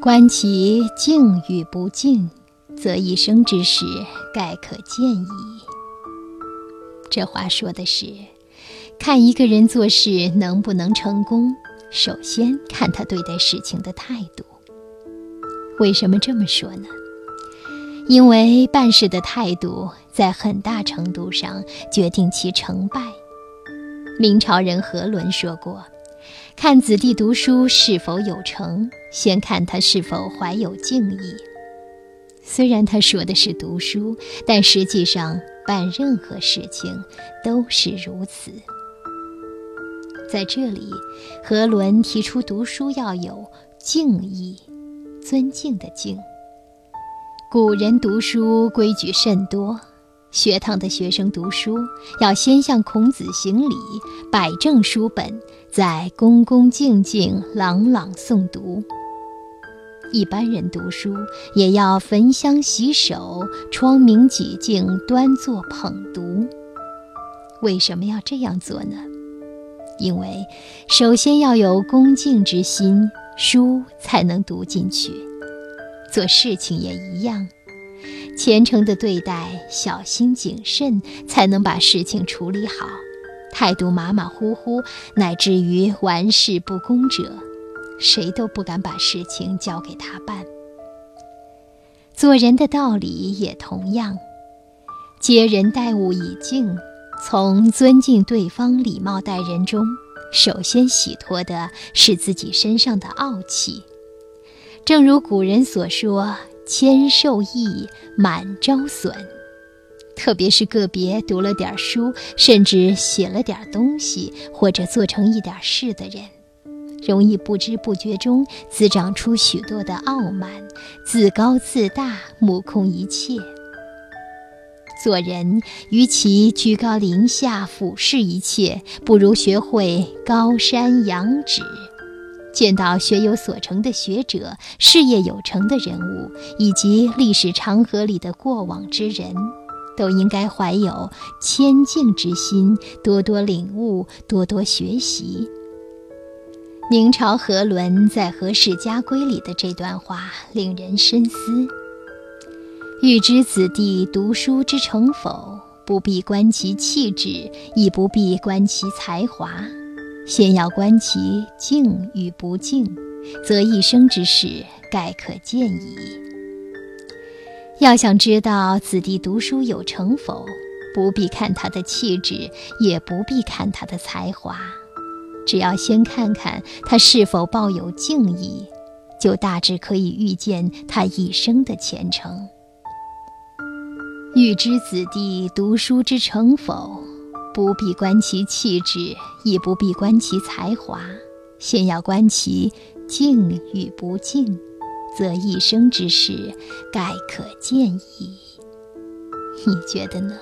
观其静与不静，则一生之事盖可见矣。这话说的是，看一个人做事能不能成功，首先看他对待事情的态度。为什么这么说呢？因为办事的态度在很大程度上决定其成败。明朝人何伦说过：“看子弟读书是否有成，先看他是否怀有敬意。”虽然他说的是读书，但实际上办任何事情都是如此。在这里，何伦提出读书要有敬意，尊敬的敬。古人读书规矩甚多，学堂的学生读书要先向孔子行礼，摆正书本，再恭恭敬敬、朗朗诵读。一般人读书也要焚香洗手，窗明几净，端坐捧读。为什么要这样做呢？因为首先要有恭敬之心，书才能读进去。做事情也一样，虔诚的对待，小心谨慎，才能把事情处理好。态度马马虎虎，乃至于玩世不恭者，谁都不敢把事情交给他办。做人的道理也同样，接人待物以敬，从尊敬对方、礼貌待人中，首先洗脱的是自己身上的傲气。正如古人所说：“谦受益，满招损。”特别是个别读了点书，甚至写了点东西，或者做成一点事的人，容易不知不觉中滋长出许多的傲慢、自高自大、目空一切。做人，与其居高临下俯视一切，不如学会高山仰止。见到学有所成的学者、事业有成的人物，以及历史长河里的过往之人，都应该怀有谦敬之心，多多领悟，多多学习。明朝何伦在《何氏家规》里的这段话令人深思：欲知子弟读书之成否，不必观其气质，亦不必观其才华。先要观其静与不静，则一生之事盖可见矣。要想知道子弟读书有成否，不必看他的气质，也不必看他的才华，只要先看看他是否抱有敬意，就大致可以预见他一生的前程。欲知子弟读书之成否？不必观其气质，亦不必观其才华，先要观其静与不静，则一生之事盖可见矣。你觉得呢？